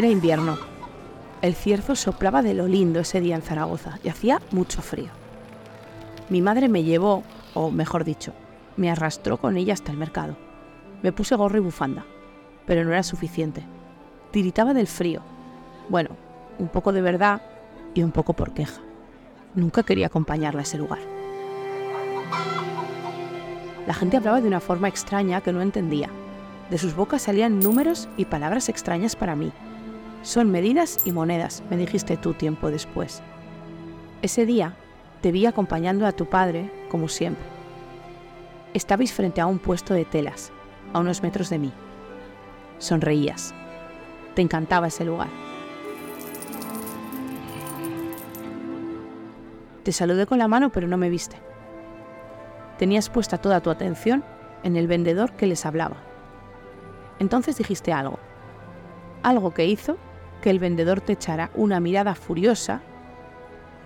Era invierno. El cierzo soplaba de lo lindo ese día en Zaragoza y hacía mucho frío. Mi madre me llevó, o mejor dicho, me arrastró con ella hasta el mercado. Me puse gorro y bufanda, pero no era suficiente. Tiritaba del frío. Bueno, un poco de verdad y un poco por queja. Nunca quería acompañarla a ese lugar. La gente hablaba de una forma extraña que no entendía. De sus bocas salían números y palabras extrañas para mí. Son medidas y monedas, me dijiste tú tiempo después. Ese día te vi acompañando a tu padre, como siempre. Estabais frente a un puesto de telas, a unos metros de mí. Sonreías. Te encantaba ese lugar. Te saludé con la mano, pero no me viste. Tenías puesta toda tu atención en el vendedor que les hablaba. Entonces dijiste algo. Algo que hizo que el vendedor te echara una mirada furiosa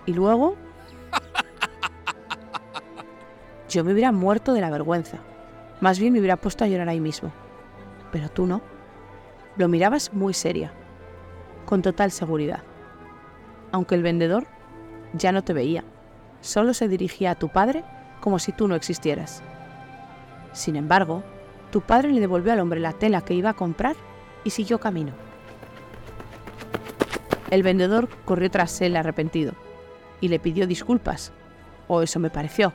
y luego yo me hubiera muerto de la vergüenza. Más bien me hubiera puesto a llorar ahí mismo. Pero tú no. Lo mirabas muy seria, con total seguridad. Aunque el vendedor ya no te veía, solo se dirigía a tu padre como si tú no existieras. Sin embargo, tu padre le devolvió al hombre la tela que iba a comprar y siguió camino. El vendedor corrió tras él arrepentido y le pidió disculpas, o eso me pareció.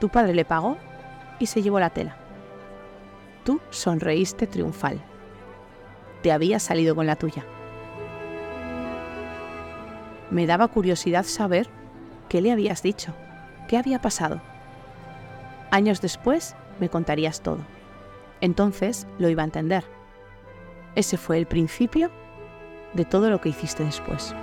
Tu padre le pagó y se llevó la tela. Tú sonreíste triunfal. Te había salido con la tuya. Me daba curiosidad saber qué le habías dicho, qué había pasado. Años después me contarías todo. Entonces lo iba a entender. Ese fue el principio de todo lo que hiciste después.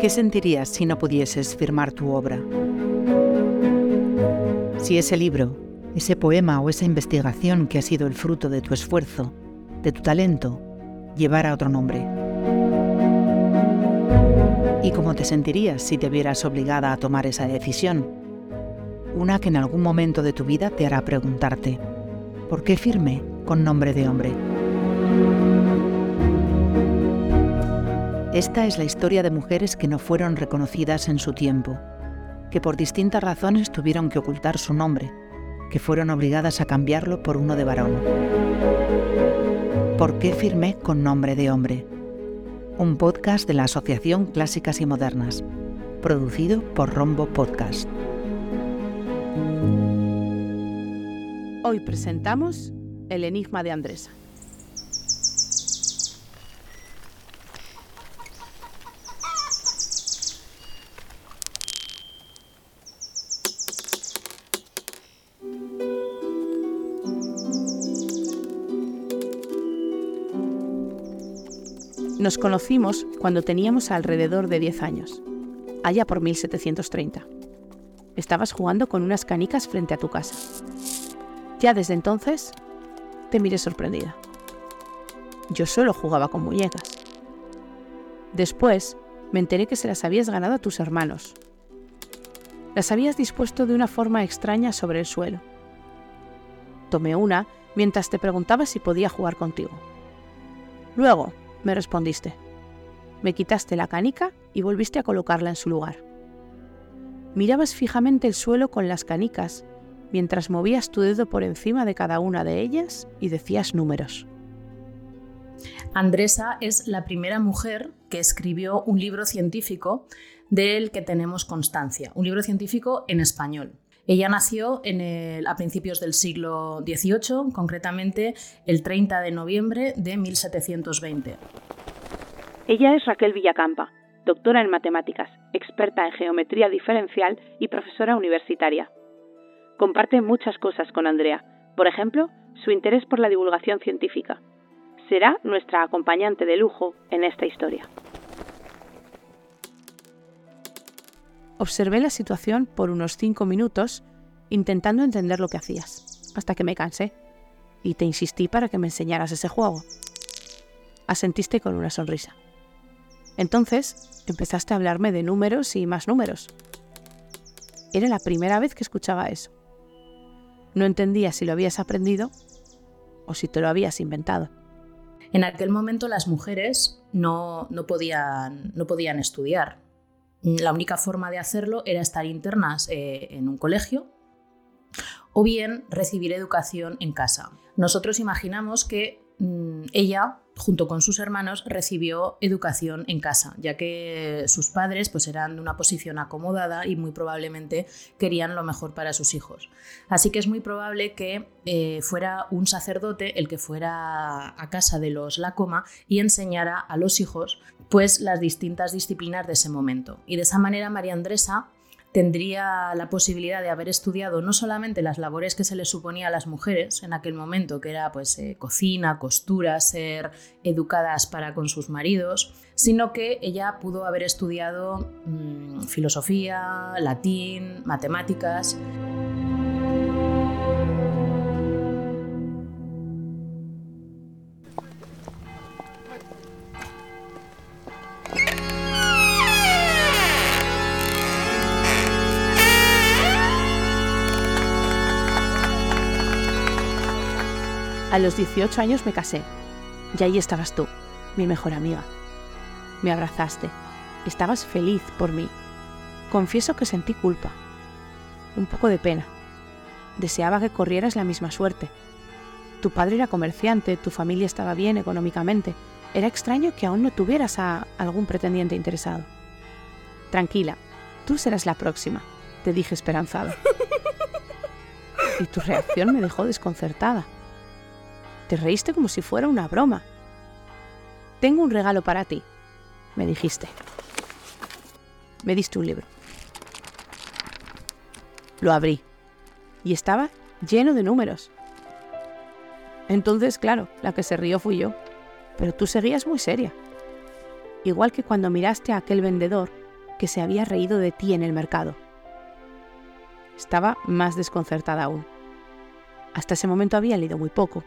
¿Qué sentirías si no pudieses firmar tu obra? Si ese libro, ese poema o esa investigación que ha sido el fruto de tu esfuerzo, de tu talento, llevara otro nombre. ¿Y cómo te sentirías si te vieras obligada a tomar esa decisión? Una que en algún momento de tu vida te hará preguntarte, ¿por qué firme con nombre de hombre? Esta es la historia de mujeres que no fueron reconocidas en su tiempo, que por distintas razones tuvieron que ocultar su nombre, que fueron obligadas a cambiarlo por uno de varón. ¿Por qué firmé con nombre de hombre? Un podcast de la Asociación Clásicas y Modernas, producido por Rombo Podcast. Hoy presentamos El Enigma de Andresa. Nos conocimos cuando teníamos alrededor de 10 años, allá por 1730. Estabas jugando con unas canicas frente a tu casa. Ya desde entonces te miré sorprendida. Yo solo jugaba con muñecas. Después me enteré que se las habías ganado a tus hermanos. Las habías dispuesto de una forma extraña sobre el suelo. Tomé una mientras te preguntaba si podía jugar contigo. Luego, me respondiste. Me quitaste la canica y volviste a colocarla en su lugar. Mirabas fijamente el suelo con las canicas, mientras movías tu dedo por encima de cada una de ellas y decías números. Andresa es la primera mujer que escribió un libro científico del que tenemos constancia, un libro científico en español. Ella nació a principios del siglo XVIII, concretamente el 30 de noviembre de 1720. Ella es Raquel Villacampa, doctora en matemáticas, experta en geometría diferencial y profesora universitaria. Comparte muchas cosas con Andrea, por ejemplo, su interés por la divulgación científica. Será nuestra acompañante de lujo en esta historia. Observé la situación por unos cinco minutos intentando entender lo que hacías, hasta que me cansé y te insistí para que me enseñaras ese juego. Asentiste con una sonrisa. Entonces empezaste a hablarme de números y más números. Era la primera vez que escuchaba eso. No entendía si lo habías aprendido o si te lo habías inventado. En aquel momento las mujeres no, no, podían, no podían estudiar. La única forma de hacerlo era estar internas eh, en un colegio o bien recibir educación en casa. Nosotros imaginamos que mm, ella junto con sus hermanos, recibió educación en casa, ya que sus padres pues, eran de una posición acomodada y muy probablemente querían lo mejor para sus hijos. Así que es muy probable que eh, fuera un sacerdote el que fuera a casa de los Lacoma y enseñara a los hijos pues, las distintas disciplinas de ese momento. Y de esa manera María Andresa tendría la posibilidad de haber estudiado no solamente las labores que se le suponía a las mujeres en aquel momento, que era pues eh, cocina, costura, ser educadas para con sus maridos, sino que ella pudo haber estudiado mm, filosofía, latín, matemáticas. A los 18 años me casé y ahí estabas tú, mi mejor amiga. Me abrazaste, estabas feliz por mí. Confieso que sentí culpa, un poco de pena. Deseaba que corrieras la misma suerte. Tu padre era comerciante, tu familia estaba bien económicamente. Era extraño que aún no tuvieras a algún pretendiente interesado. Tranquila, tú serás la próxima, te dije esperanzada. Y tu reacción me dejó desconcertada. Te reíste como si fuera una broma. Tengo un regalo para ti, me dijiste. Me diste un libro. Lo abrí y estaba lleno de números. Entonces, claro, la que se rió fui yo, pero tú seguías muy seria. Igual que cuando miraste a aquel vendedor que se había reído de ti en el mercado. Estaba más desconcertada aún. Hasta ese momento había leído muy poco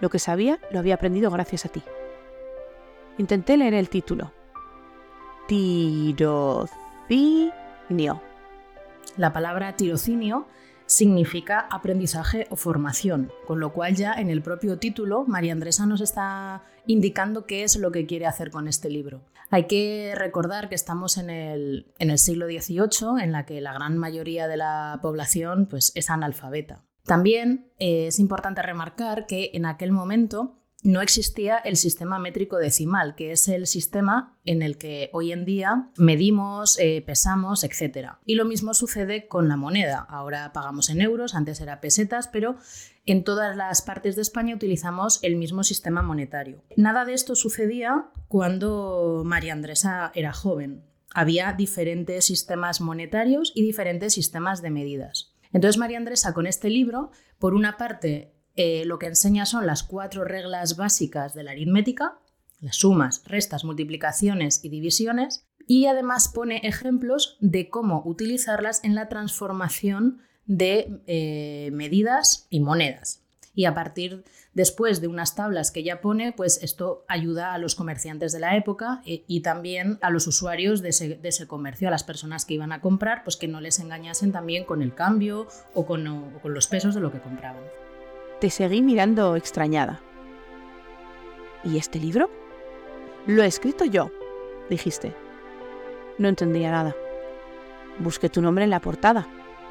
lo que sabía lo había aprendido gracias a ti. Intenté leer el título. Tirocinio. La palabra tirocinio significa aprendizaje o formación, con lo cual ya en el propio título María Andresa nos está indicando qué es lo que quiere hacer con este libro. Hay que recordar que estamos en el, en el siglo XVIII, en la que la gran mayoría de la población pues, es analfabeta. También eh, es importante remarcar que en aquel momento no existía el sistema métrico decimal, que es el sistema en el que hoy en día medimos, eh, pesamos, etc. Y lo mismo sucede con la moneda. Ahora pagamos en euros, antes era pesetas, pero en todas las partes de España utilizamos el mismo sistema monetario. Nada de esto sucedía cuando María Andresa era joven. Había diferentes sistemas monetarios y diferentes sistemas de medidas. Entonces María Andresa con este libro, por una parte, eh, lo que enseña son las cuatro reglas básicas de la aritmética, las sumas, restas, multiplicaciones y divisiones, y además pone ejemplos de cómo utilizarlas en la transformación de eh, medidas y monedas. Y a partir después de unas tablas que ella pone, pues esto ayuda a los comerciantes de la época eh, y, también a los usuarios de ese, comercio, a las personas que iban a comprar, pues que no les engañasen también con el cambio o con, o con los pesos de lo que compraban. Te seguí mirando extrañada. ¿Y este libro? Lo he escrito yo, dijiste. No entendía nada. Busqué tu nombre en la portada,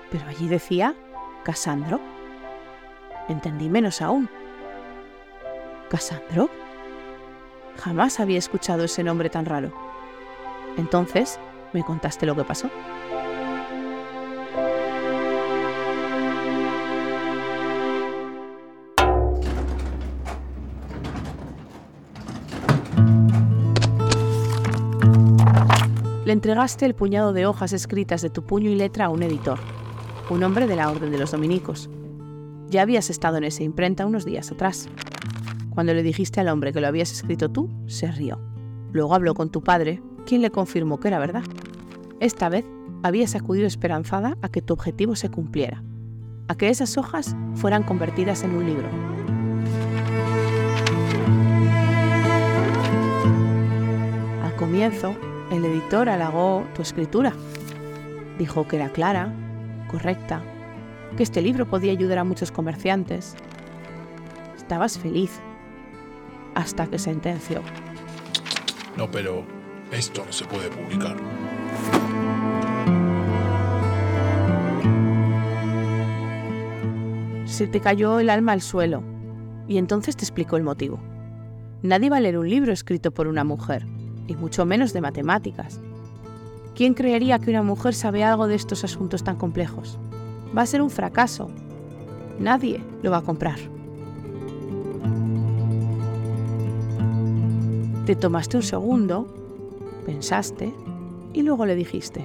pero allí decía Casandro. Entendí menos aún. ¿Casandro? Jamás había escuchado ese nombre tan raro. Entonces, ¿me contaste lo que pasó? Le entregaste el puñado de hojas escritas de tu puño y letra a un editor, un hombre de la Orden de los Dominicos. Ya habías estado en esa imprenta unos días atrás. Cuando le dijiste al hombre que lo habías escrito tú, se rió. Luego habló con tu padre, quien le confirmó que era verdad. Esta vez habías acudido esperanzada a que tu objetivo se cumpliera, a que esas hojas fueran convertidas en un libro. Al comienzo, el editor halagó tu escritura. Dijo que era clara, correcta, que este libro podía ayudar a muchos comerciantes. Estabas feliz hasta que sentenció. No, pero esto no se puede publicar. Se te cayó el alma al suelo y entonces te explicó el motivo. Nadie va a leer un libro escrito por una mujer, y mucho menos de matemáticas. ¿Quién creería que una mujer sabe algo de estos asuntos tan complejos? Va a ser un fracaso. Nadie lo va a comprar. Te tomaste un segundo, pensaste y luego le dijiste,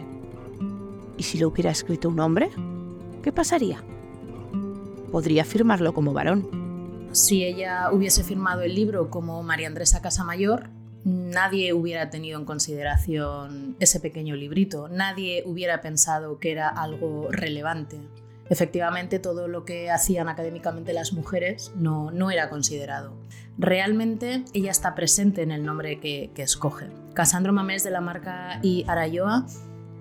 ¿y si lo hubiera escrito un hombre? ¿Qué pasaría? Podría firmarlo como varón. Si ella hubiese firmado el libro como María Andresa Casamayor, nadie hubiera tenido en consideración ese pequeño librito, nadie hubiera pensado que era algo relevante. Efectivamente, todo lo que hacían académicamente las mujeres no, no era considerado. Realmente ella está presente en el nombre que, escoge. Casandro Mamés de la marca y Arayoa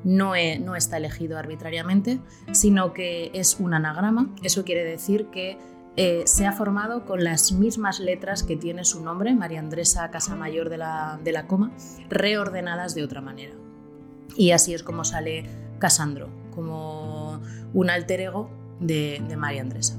no, no está elegido arbitrariamente, sino que es un anagrama. Eso quiere decir que eh, se ha formado con las mismas letras que tiene su nombre, María Andresa Casamayor de la, de la Coma, reordenadas de otra manera. Y así es como sale Casandro, como un alter ego de, de María Andresa.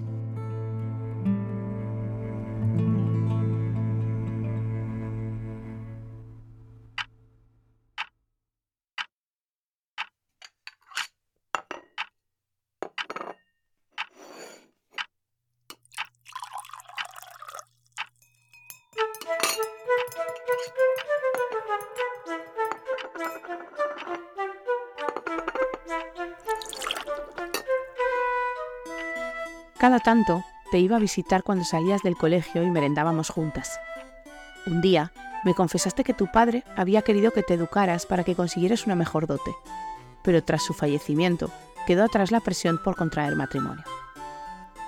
Cada tanto te iba a visitar cuando salías del colegio y merendábamos juntas. Un día me confesaste que tu padre había querido que te educaras para que consiguieras una mejor dote, pero tras su fallecimiento quedó atrás la presión por contraer matrimonio.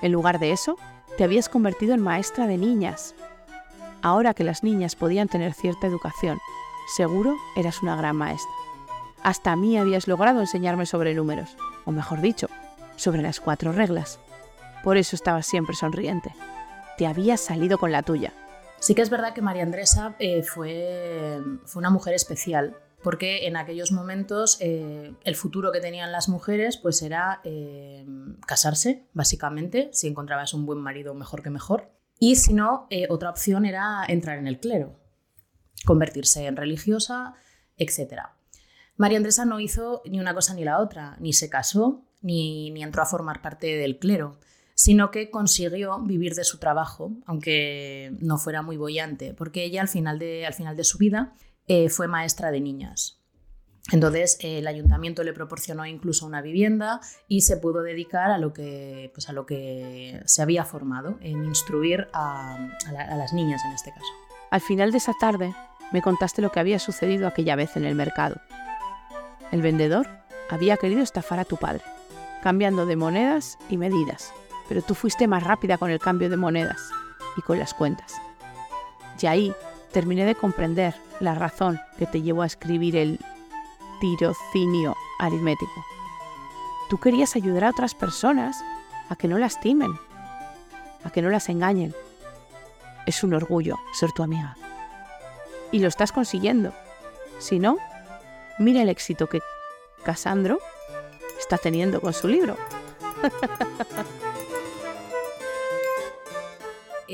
En lugar de eso, te habías convertido en maestra de niñas. Ahora que las niñas podían tener cierta educación, seguro eras una gran maestra. Hasta a mí habías logrado enseñarme sobre números, o mejor dicho, sobre las cuatro reglas. Por eso estabas siempre sonriente. Te habías salido con la tuya. Sí que es verdad que María Andresa eh, fue, fue una mujer especial, porque en aquellos momentos eh, el futuro que tenían las mujeres pues era eh, casarse, básicamente, si encontrabas un buen marido mejor que mejor, y si no, otra opción era entrar en el clero, convertirse en religiosa, etc. María Andresa no hizo ni una cosa ni la otra, ni se casó, ni, ni entró a formar parte del clero sino que consiguió vivir de su trabajo, aunque no fuera muy bollante, porque ella al final de, al final de su vida eh, fue maestra de niñas. Entonces eh, el ayuntamiento le proporcionó incluso una vivienda y se pudo dedicar a lo que, pues a lo que se había formado, en instruir a, a las niñas en este caso. Al final de esa tarde me contaste lo que había sucedido aquella vez en el mercado. El vendedor había querido estafar a tu padre, cambiando de monedas y medidas pero tú fuiste más rápida con el cambio de monedas y con las cuentas. Y ahí terminé de comprender la razón que te llevó a escribir el tirocinio aritmético. Tú querías ayudar a otras personas a que no lastimen, a que no las engañen. Es un orgullo ser tu amiga. Y lo estás consiguiendo. Si no, mira el éxito que Casandro está teniendo con su libro.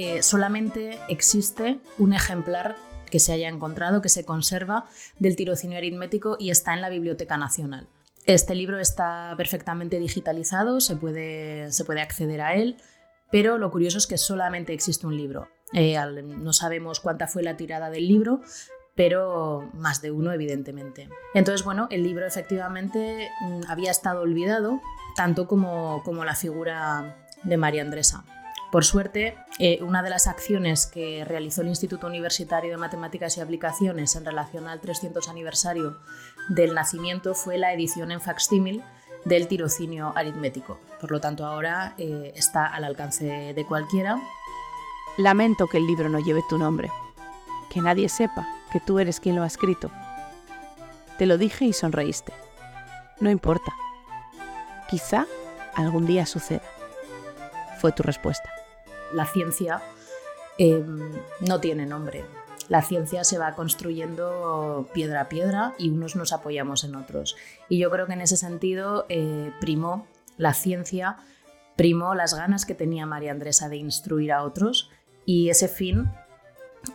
Eh, solamente existe un ejemplar que se haya encontrado, que se conserva del tirocinio aritmético y está en la Biblioteca Nacional. Este libro está perfectamente digitalizado, se puede, acceder a él, pero lo curioso es que solamente existe un libro. Eh, no sabemos cuánta fue la tirada del libro, pero más de uno, evidentemente. Entonces, bueno, el libro efectivamente mm, había estado olvidado, tanto como la figura de María Andresa. Por suerte, eh, una de las acciones que realizó el Instituto Universitario de Matemáticas y Aplicaciones en relación al 300 aniversario del nacimiento fue la edición en facsímil del tirocinio aritmético. Por lo tanto, ahora eh, está al alcance de cualquiera. Lamento que el libro no lleve tu nombre, que nadie sepa que tú eres quien lo ha escrito. Te lo dije y sonreíste. No importa. Quizá algún día suceda. Fue tu respuesta. La ciencia em, no tiene nombre. La ciencia se va construyendo piedra a piedra y unos nos apoyamos en otros. Y yo creo que en ese sentido eh, primó la ciencia, primó las ganas que tenía María Andresa de instruir a otros y ese fin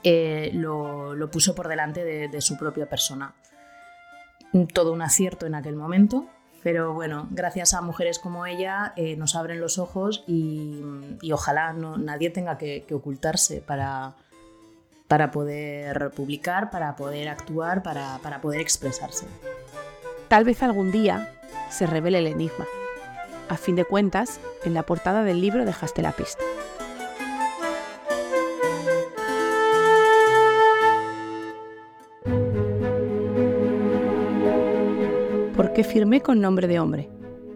eh, lo, puso por delante de, su propia persona. Todo un acierto en aquel momento, pero bueno, gracias a mujeres como ella eh, nos abren los ojos y, ojalá no, nadie tenga que, ocultarse para, para poder publicar, para poder actuar, para, para poder expresarse. Tal vez algún día se revele el enigma. A fin de cuentas, en la portada del libro dejaste la pista. Que firmé con nombre de hombre,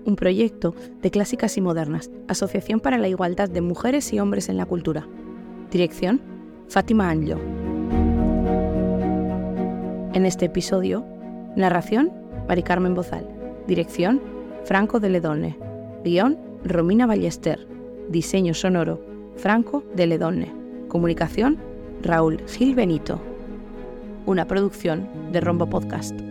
un proyecto de clásicas y modernas, Asociación para la Igualdad de Mujeres y Hombres en la Cultura. Dirección, Fátima Anjo. En este episodio, narración, Mari Carmen Bozal. Dirección, Franco de Ledonne. Guión, Romina Ballester. Diseño sonoro, Franco de Ledonne. Comunicación, Raúl Gil Benito. Una producción de Rombo Podcast.